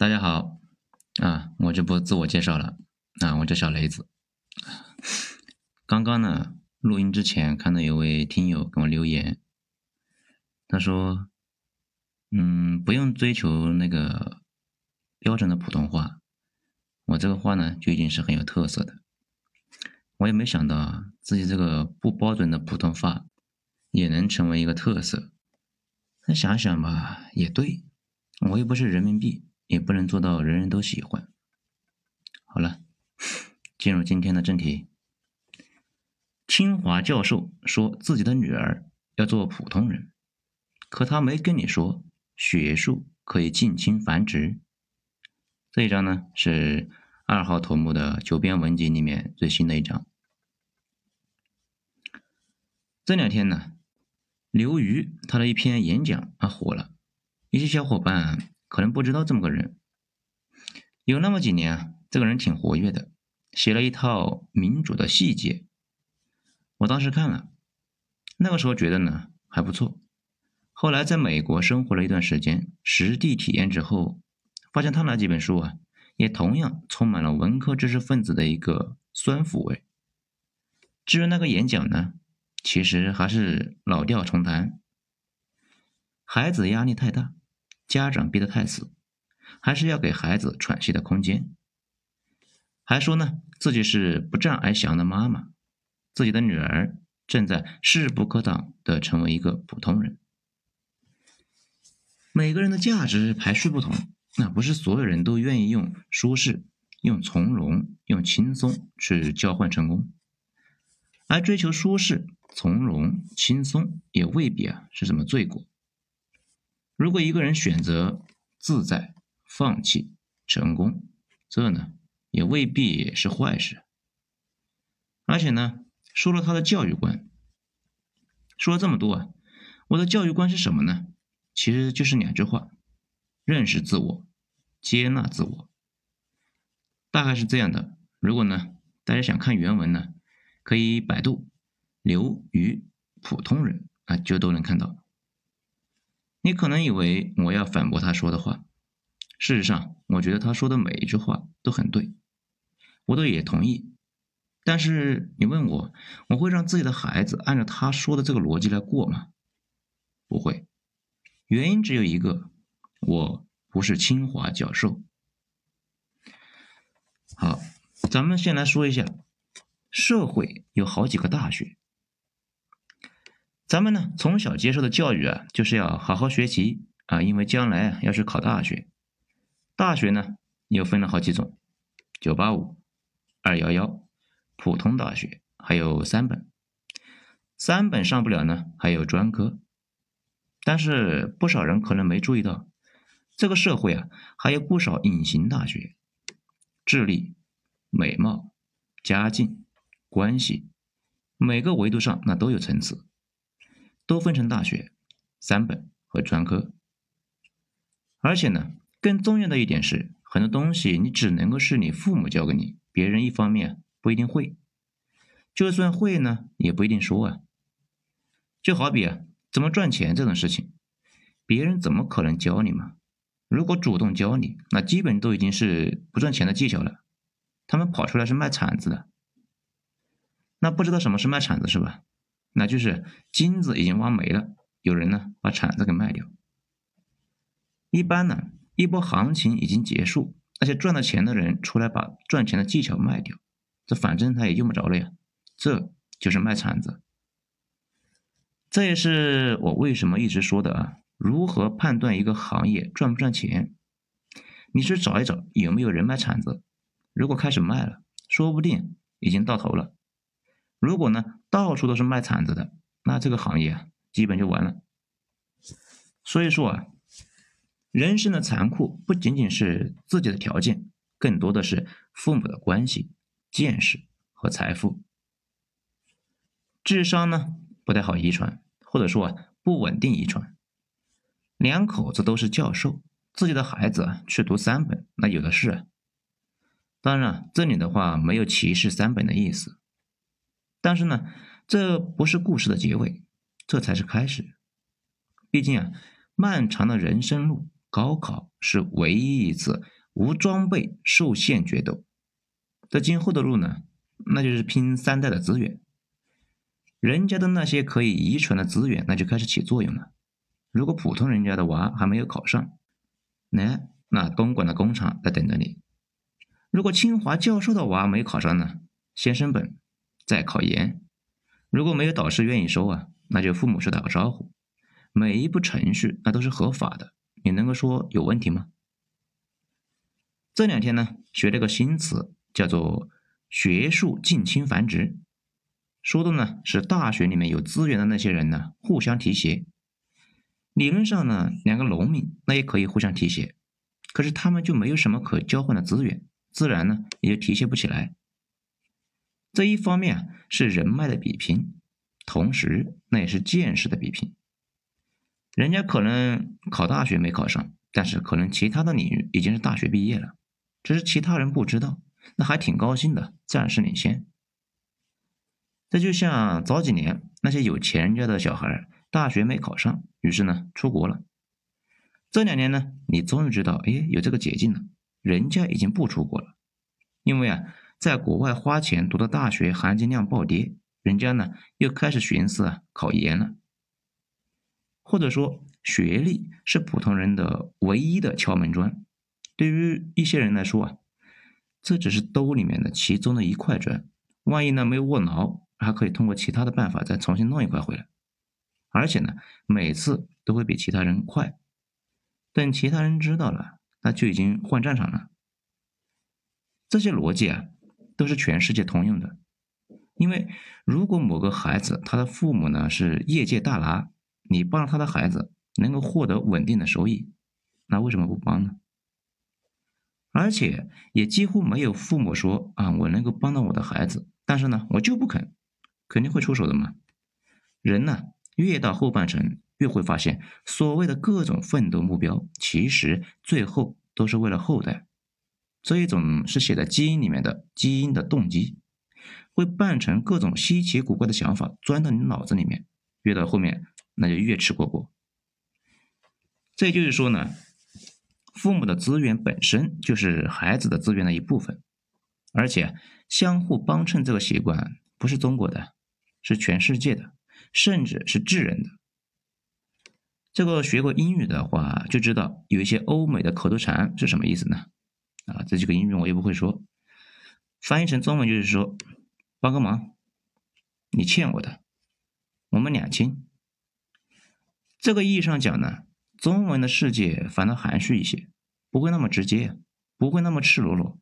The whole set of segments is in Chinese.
大家好，啊，我就不自我介绍了，啊，我叫小雷子。刚刚呢，录音之前看到有位听友给我留言，他说，嗯，不用追求那个标准的普通话，我这个话呢就已经是很有特色的。我也没想到自己这个不标准的普通话也能成为一个特色。那想想吧，也对，我又不是人民币。也不能做到人人都喜欢。好了，进入今天的正题。清华教授说自己的女儿要做普通人，可他没跟你说学术可以近亲繁殖。这一章呢是二号头目的九编文集里面最新的一章。这两天呢，刘瑜他的一篇演讲啊火了，一些小伙伴。可能不知道这么个人，有那么几年啊，这个人挺活跃的，写了一套民主的细节。我当时看了，那个时候觉得呢还不错。后来在美国生活了一段时间，实地体验之后，发现他那几本书啊，也同样充满了文科知识分子的一个酸腐味。至于那个演讲呢，其实还是老调重弹，孩子压力太大。家长逼得太死，还是要给孩子喘息的空间。还说呢，自己是不战而降的妈妈，自己的女儿正在势不可挡的成为一个普通人。每个人的价值排序不同，那不是所有人都愿意用舒适、用从容、用轻松去交换成功，而追求舒适、从容、轻松也未必啊是什么罪过。如果一个人选择自在、放弃成功，这呢也未必是坏事。而且呢，说了他的教育观，说了这么多啊，我的教育观是什么呢？其实就是两句话：认识自我，接纳自我。大概是这样的。如果呢，大家想看原文呢，可以百度“刘瑜普通人”啊，就都能看到。你可能以为我要反驳他说的话，事实上，我觉得他说的每一句话都很对，我都也同意。但是你问我，我会让自己的孩子按照他说的这个逻辑来过吗？不会，原因只有一个，我不是清华教授。好，咱们先来说一下，社会有好几个大学。咱们呢，从小接受的教育啊，就是要好好学习啊，因为将来啊要去考大学。大学呢又分了好几种：九八五、二幺幺、普通大学，还有三本。三本上不了呢，还有专科。但是不少人可能没注意到，这个社会啊，还有不少隐形大学，智力、美貌、家境、关系，每个维度上那都有层次。都分成大学、三本和专科，而且呢，更重要的一点是，很多东西你只能够是你父母教给你，别人一方面不一定会，就算会呢，也不一定说啊。就好比啊，怎么赚钱这种事情，别人怎么可能教你嘛？如果主动教你，那基本都已经是不赚钱的技巧了。他们跑出来是卖铲子的，那不知道什么是卖铲子是吧？那就是金子已经挖没了，有人呢把铲子给卖掉。一般呢，一波行情已经结束，那些赚了钱的人出来把赚钱的技巧卖掉，这反正他也用不着了呀。这就是卖铲子。这也是我为什么一直说的啊，如何判断一个行业赚不赚钱？你去找一找有没有人卖铲子，如果开始卖了，说不定已经到头了。如果呢，到处都是卖铲子的，那这个行业啊，基本就完了。所以说啊，人生的残酷不仅仅是自己的条件，更多的是父母的关系、见识和财富。智商呢不太好遗传，或者说啊不稳定遗传。两口子都是教授，自己的孩子啊去读三本，那有的是。当然，这里的话没有歧视三本的意思。但是呢，这不是故事的结尾，这才是开始。毕竟啊，漫长的人生路高考是唯一一次无装备受限决斗。在今后的路呢，那就是拼三代的资源。人家的那些可以遗传的资源，那就开始起作用了。如果普通人家的娃还没有考上，那那东莞的工厂在等着你。如果清华教授的娃没考上呢，先升本，再考研。如果没有导师愿意收啊，那就父母去打个招呼。每一步程序那都是合法的，你能够说有问题吗？这两天呢，学了个新词，叫做“学术近亲繁殖”，说的呢是大学里面有资源的那些人呢互相提携。理论上呢，两个农民那也可以互相提携，可是他们就没有什么可交换的资源，自然呢也就提携不起来。这一方面啊是人脉的比拼，同时那也是见识的比拼。人家可能考大学没考上，但是可能其他的领域已经是大学毕业了，只是其他人不知道，那还挺高兴的，暂时领先。这就像早几年那些有钱人家的小孩，大学没考上，于是呢出国了。这两年呢，你终于知道，哎，有这个捷径了，人家已经不出国了，因为啊，在国外花钱读的大学含金量暴跌，人家呢又开始寻思啊考研了。或者说，学历是普通人的唯一的敲门砖。对于一些人来说啊，这只是兜里面的其中的一块砖。万一呢没有握牢，还可以通过其他的办法再重新弄一块回来。而且呢，每次都会比其他人快。等其他人知道了，那就已经换战场了。这些逻辑啊，都是全世界通用的。因为如果某个孩子他的父母呢是业界大拿，你帮了他的孩子能够获得稳定的收益，那为什么不帮呢？而且也几乎没有父母说啊，我能够帮到我的孩子，但是呢，我就不肯，肯定会出手的嘛。人呢，越到后半程，越会发现，所谓的各种奋斗目标，其实最后都是为了后代。这一种是写在基因里面的基因的动机，会扮成各种稀奇古怪的想法钻到你脑子里面，越到后面。那就越吃果果。这就是说呢，父母的资源本身就是孩子的资源的一部分，而且相互帮衬这个习惯不是中国的，是全世界的，甚至是智人的。这个学过英语的话就知道，有一些欧美的口头禅是什么意思呢？啊，这几个英语我也不会说，翻译成中文就是说，帮个忙，你欠我的，我们两清。这个意义上讲呢，中文的世界反倒含蓄一些，不会那么直接，不会那么赤裸裸。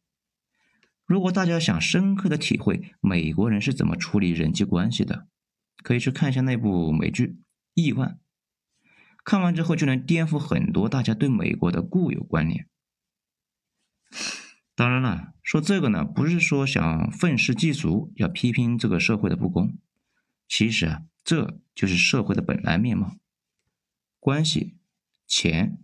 如果大家想深刻的体会美国人是怎么处理人际关系的，可以去看一下那部美剧《亿万》，看完之后就能颠覆很多大家对美国的固有观念。当然了，说这个呢，不是说想愤世嫉俗，要批评这个社会的不公，其实啊，这就是社会的本来面貌。关系、钱、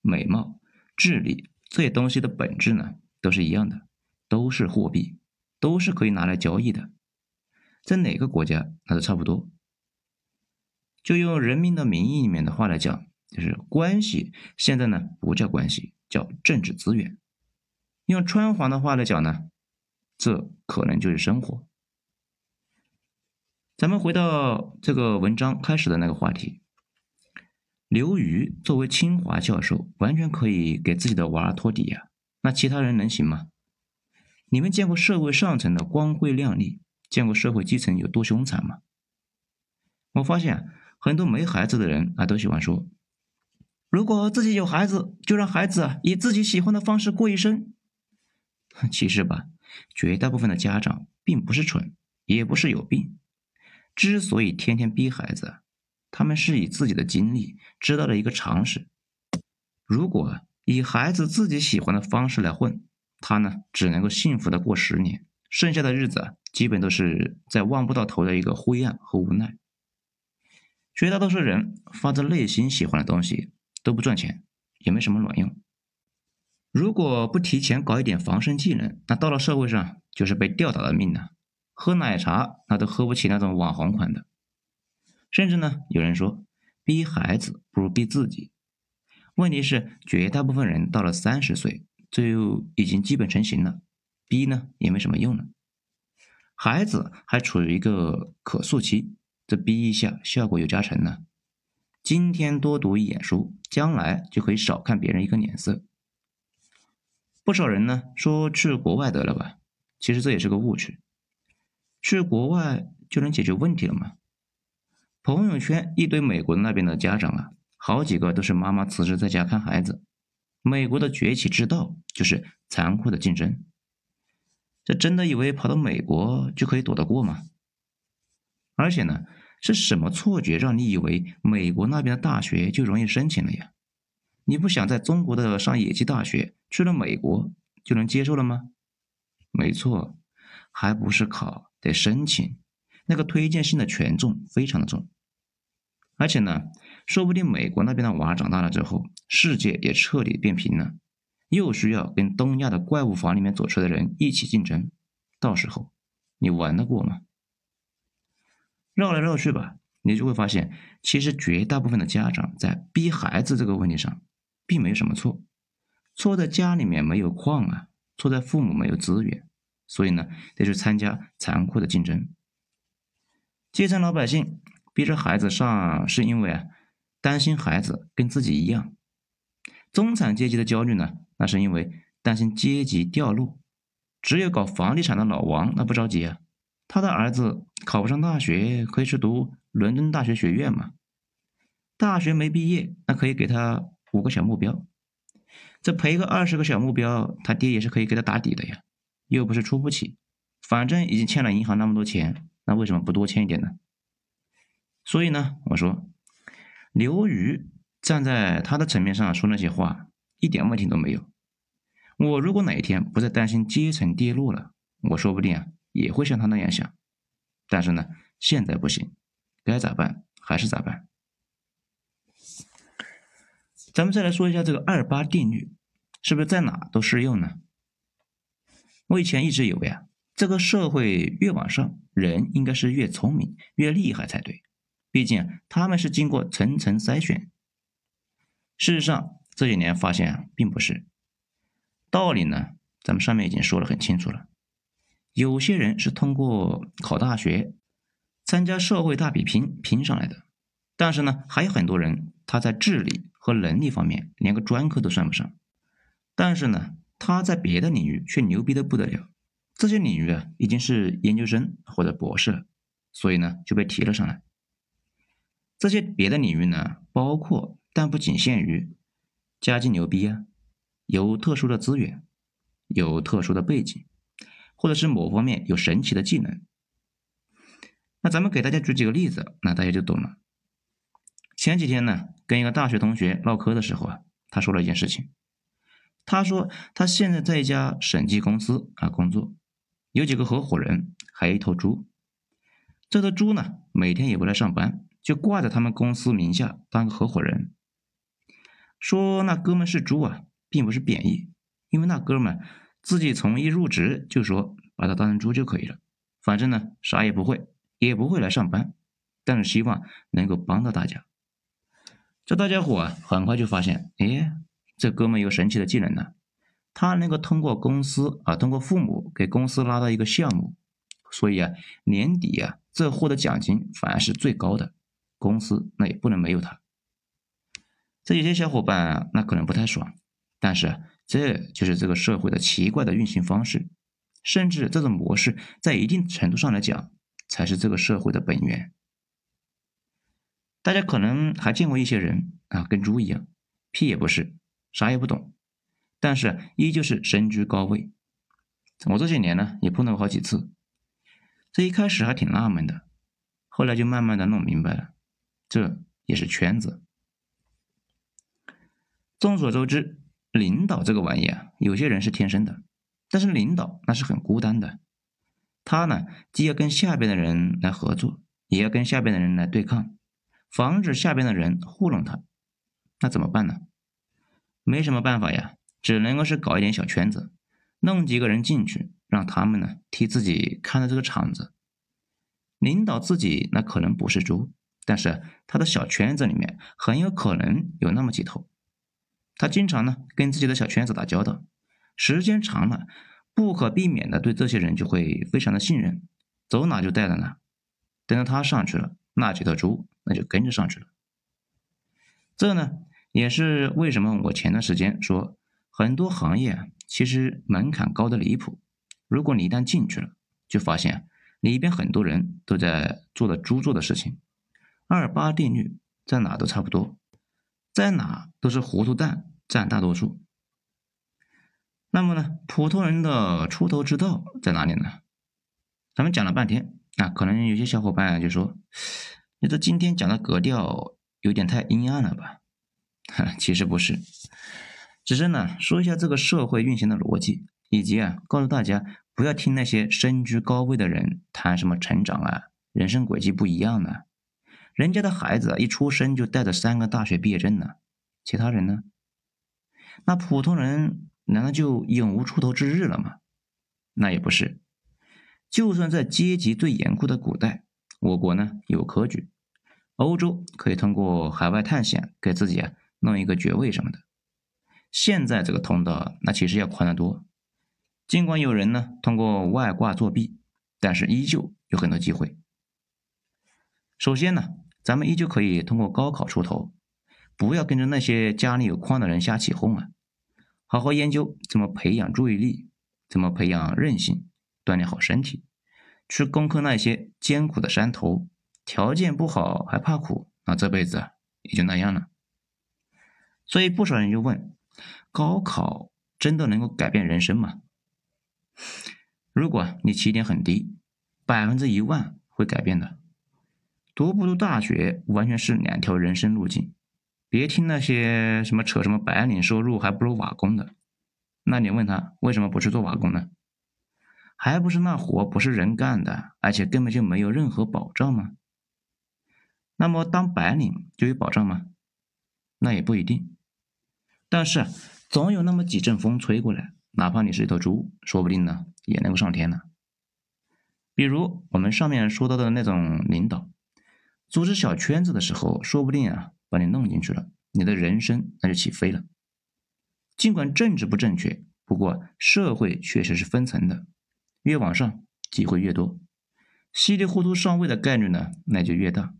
美貌、智力这些东西的本质呢，都是一样的，都是货币，都是可以拿来交易的，在哪个国家那都差不多。就用《人民的名义》里面的话来讲，就是关系现在呢不叫关系，叫政治资源。用川黄的话来讲呢，这可能就是生活。咱们回到这个文章开始的那个话题。刘瑜作为清华教授，完全可以给自己的娃儿托底呀。那其他人能行吗？你们见过社会上层的光辉亮丽，见过社会基层有多凶残吗？我发现很多没孩子的人啊，都喜欢说：如果自己有孩子，就让孩子以自己喜欢的方式过一生。其实吧，绝大部分的家长并不是蠢，也不是有病，之所以天天逼孩子。他们是以自己的经历知道了一个常识：如果以孩子自己喜欢的方式来混，他呢只能够幸福的过十年，剩下的日子基本都是在望不到头的一个灰暗和无奈。绝大多数人发自内心喜欢的东西都不赚钱，也没什么卵用。如果不提前搞一点防身技能，那到了社会上就是被吊打的命呢。喝奶茶那都喝不起那种网红款的。甚至呢，有人说，逼孩子不如逼自己。问题是，绝大部分人到了三十岁就已经基本成型了，逼呢也没什么用了。孩子还处于一个可塑期，这逼一下效果有加成呢。今天多读一眼书，将来就可以少看别人一个脸色。不少人呢说去国外得了吧，其实这也是个误区。去国外就能解决问题了吗？朋友圈一堆美国那边的家长啊，好几个都是妈妈辞职在家看孩子。美国的崛起之道就是残酷的竞争。这真的以为跑到美国就可以躲得过吗？而且呢，是什么错觉让你以为美国那边的大学就容易申请了呀？你不想在中国的上野鸡大学，去了美国就能接受了吗？没错，还不是考得申请，那个推荐信的权重非常的重。而且呢，说不定美国那边的娃长大了之后，世界也彻底变平了。又需要跟东亚的怪物房里面走出的人一起竞争，到时候你玩得过吗？绕来绕去吧，你就会发现，其实绝大部分的家长在逼孩子这个问题上，并没有什么错，错在家里面没有矿啊，错在父母没有资源，所以呢，得去参加残酷的竞争。基层老百姓逼着孩子上，是因为啊，担心孩子跟自己一样。中产阶级的焦虑呢？那是因为担心阶级掉落。只有搞房地产的老王那不着急啊，他的儿子考不上大学，可以去读伦敦大学学院嘛。大学没毕业，那可以给他五个小目标，这赔个二十个小目标，他爹也是可以给他打底的呀。又不是出不起，反正已经欠了银行那么多钱，那为什么不多欠一点呢？所以呢，我说刘瑜站在他的层面上说那些话。一点问题都没有。我如果哪一天不再担心阶层跌落了，我说不定啊也会像他那样想。但是呢，现在不行，该咋办还是咋办。咱们再来说一下这个二八定律，是不是在哪都适用呢？我以前一直以为啊，这个社会越往上，人应该是越聪明、越厉害才对，毕竟他们是经过层层筛选。事实上，这几年发现啊并不是道理呢，咱们上面已经说的很清楚了。有些人是通过考大学、参加社会大比拼拼上来的，但是呢，还有很多人他在智力和能力方面连个专科都算不上，但是呢，他在别的领域却牛逼的不得了。这些领域啊，已经是研究生或者博士了，所以呢，就被提了上来。这些别的领域呢，包括但不仅限于。家境牛逼啊，有特殊的资源，有特殊的背景，或者是某方面有神奇的技能。那咱们给大家举几个例子，那大家就懂了。前几天呢，跟一个大学同学唠嗑的时候啊，他说了一件事情。他说他现在在一家审计公司啊工作，有几个合伙人，还有一头猪。这头猪呢，每天也不来上班，就挂在他们公司名下当个合伙人。说那哥们是猪啊，并不是贬义，因为那哥们自己从一入职就说把他当成猪就可以了，反正呢啥也不会，也不会来上班，但是希望能够帮到大家。这大家伙啊，很快就发现，哎，这哥们有神奇的技能呢，他能够通过公司啊，通过父母给公司拉到一个项目，所以啊，年底啊，这获得奖金反而是最高的，公司那也不能没有他。这有些小伙伴那可能不太爽，但是这就是这个社会的奇怪的运行方式，甚至这种模式在一定程度上来讲才是这个社会的本源。大家可能还见过一些人啊，跟猪一样，屁也不是，啥也不懂，但是依旧是身居高位。我这些年呢也碰到过好几次，这一开始还挺纳闷的，后来就慢慢的弄明白了，这也是圈子。众所周知，领导这个玩意啊，有些人是天生的，但是领导那是很孤单的。他呢，既要跟下边的人来合作，也要跟下边的人来对抗，防止下边的人糊弄他。那怎么办呢？没什么办法呀，只能够是搞一点小圈子，弄几个人进去，让他们呢替自己看着这个场子。领导自己那可能不是猪，但是他的小圈子里面很有可能有那么几头。他经常呢跟自己的小圈子打交道，时间长了，不可避免的对这些人就会非常的信任，走哪就带到哪。等到他上去了，那几头猪那就跟着上去了。这呢也是为什么我前段时间说很多行业啊，其实门槛高的离谱。如果你一旦进去了，就发现里边很多人都在做的猪做的事情。二八定律在哪都差不多。在哪都是糊涂蛋占大多数。那么呢，普通人的出头之道在哪里呢？咱们讲了半天啊，可能有些小伙伴就说：“你这今天讲的格调有点太阴暗了吧？”哈其实不是，只是呢说一下这个社会运行的逻辑，以及啊告诉大家不要听那些身居高位的人谈什么成长啊，人生轨迹不一样呢。人家的孩子一出生就带着三个大学毕业证呢，其他人呢？那普通人难道就永无出头之日了吗？那也不是。就算在阶级最严酷的古代，我国呢有科举，欧洲可以通过海外探险给自己啊弄一个爵位什么的。现在这个通道那其实要宽得多。尽管有人呢通过外挂作弊，但是依旧有很多机会。首先呢。咱们依旧可以通过高考出头，不要跟着那些家里有矿的人瞎起哄啊！好好研究怎么培养注意力，怎么培养韧性，锻炼好身体，去攻克那些艰苦的山头。条件不好还怕苦，那这辈子也就那样了。所以不少人就问：高考真的能够改变人生吗？如果你起点很低，百分之一万会改变的。读不读大学完全是两条人生路径，别听那些什么扯什么白领收入还不如瓦工的。那你问他为什么不去做瓦工呢？还不是那活不是人干的，而且根本就没有任何保障吗？那么当白领就有保障吗？那也不一定。但是总有那么几阵风吹过来，哪怕你是一头猪，说不定呢也能够上天呢。比如我们上面说到的那种领导。组织小圈子的时候，说不定啊，把你弄进去了，你的人生那就起飞了。尽管政治不正确，不过社会确实是分层的，越往上机会越多，稀里糊涂上位的概率呢，那就越大。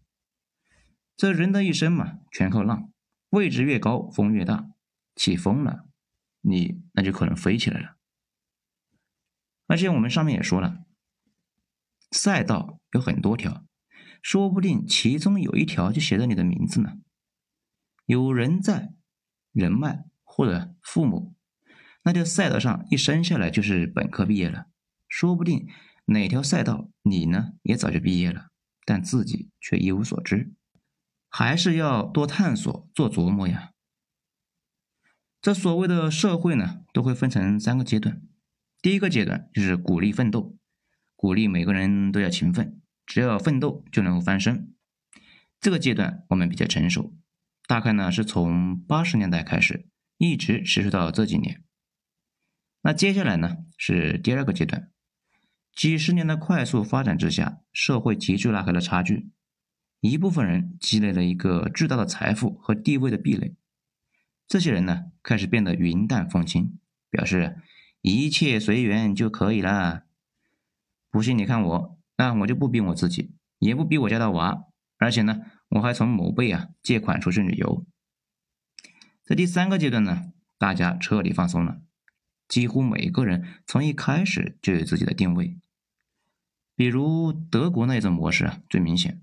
这人的一生嘛，全靠浪，位置越高，风越大，起风了，你那就可能飞起来了。而且我们上面也说了，赛道有很多条。说不定其中有一条就写着你的名字呢。有人在，人脉或者父母，那就赛道上一生下来就是本科毕业了。说不定哪条赛道你呢也早就毕业了，但自己却一无所知。还是要多探索，做琢磨呀。这所谓的社会呢，都会分成三个阶段。第一个阶段就是鼓励奋斗，鼓励每个人都要勤奋。只要奋斗就能够翻身，这个阶段我们比较成熟，大概呢是从八十年代开始，一直持续到这几年。那接下来呢是第二个阶段，几十年的快速发展之下，社会急剧拉开了差距，一部分人积累了一个巨大的财富和地位的壁垒，这些人呢开始变得云淡风轻，表示一切随缘就可以了。不信你看我。那我就不逼我自己，也不逼我家的娃，而且呢，我还从某辈啊借款出去旅游。在第三个阶段呢，大家彻底放松了，几乎每个人从一开始就有自己的定位。比如德国那一种模式啊，最明显。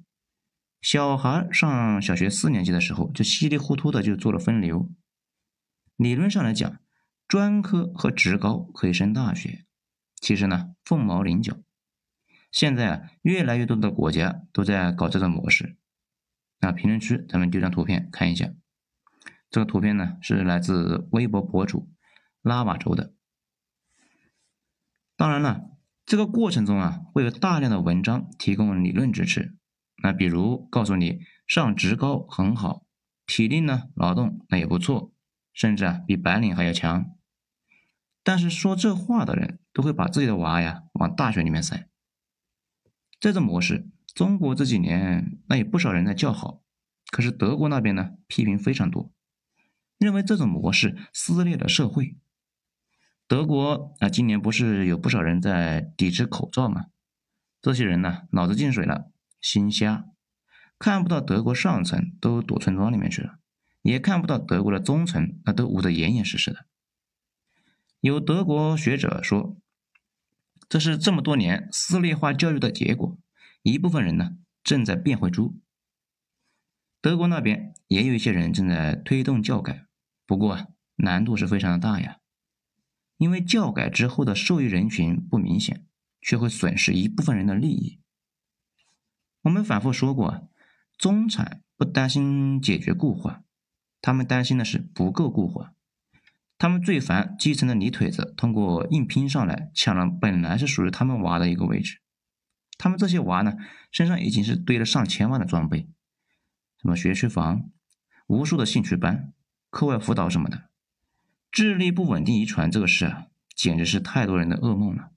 小孩上小学四年级的时候，就稀里糊涂的就做了分流。理论上来讲，专科和职高可以升大学，其实呢，凤毛麟角。现在啊，越来越多的国家都在搞这种模式。那评论区咱们丢张图片看一下。这个图片呢是来自微博博主拉瓦州的。当然了，这个过程中啊会有大量的文章提供理论支持。那比如告诉你上职高很好，体力呢劳动那也不错，甚至啊比白领还要强。但是说这话的人都会把自己的娃呀往大学里面塞。这种模式，中国这几年那有不少人在叫好，可是德国那边呢批评非常多。认为这种模式撕裂了社会。德国啊，今年不是有不少人在抵制口罩吗？这些人呢，脑子进水了，心瞎，看不到德国上层都躲村庄里面去了，也看不到德国的中层那都捂得严严实实的。有德国学者说，这是这么多年撕裂化教育的结果。一部分人呢，正在变回猪。德国那边也有一些人正在推动教改，不过，难度是非常的大呀，因为教改之后的受益人群不明显，却会损失一部分人的利益。我们反复说过，中产不担心解决固化，他们担心的是不够固化，他们最烦基层的泥腿子通过硬拼上来抢了本来是属于他们娃的一个位置。他们这些娃呢，身上已经是堆了上千万的装备。什么学区房、无数的兴趣班、课外辅导什么的，智力不稳定遗传这个事啊，简直是太多人的噩梦了。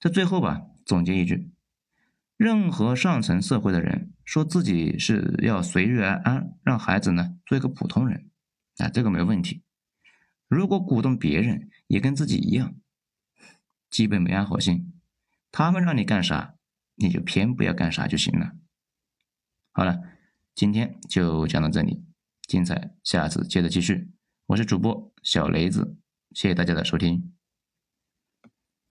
在最后吧，总结一句：任何上层社会的人说自己是要随遇而安，让孩子呢做一个普通人，啊，这个没问题。如果鼓动别人也跟自己一样，基本没安好心。他们让你干啥，你就偏不要干啥就行了。好了，今天就讲到这里，精彩下次接着继续。我是主播小雷子，谢谢大家的收听。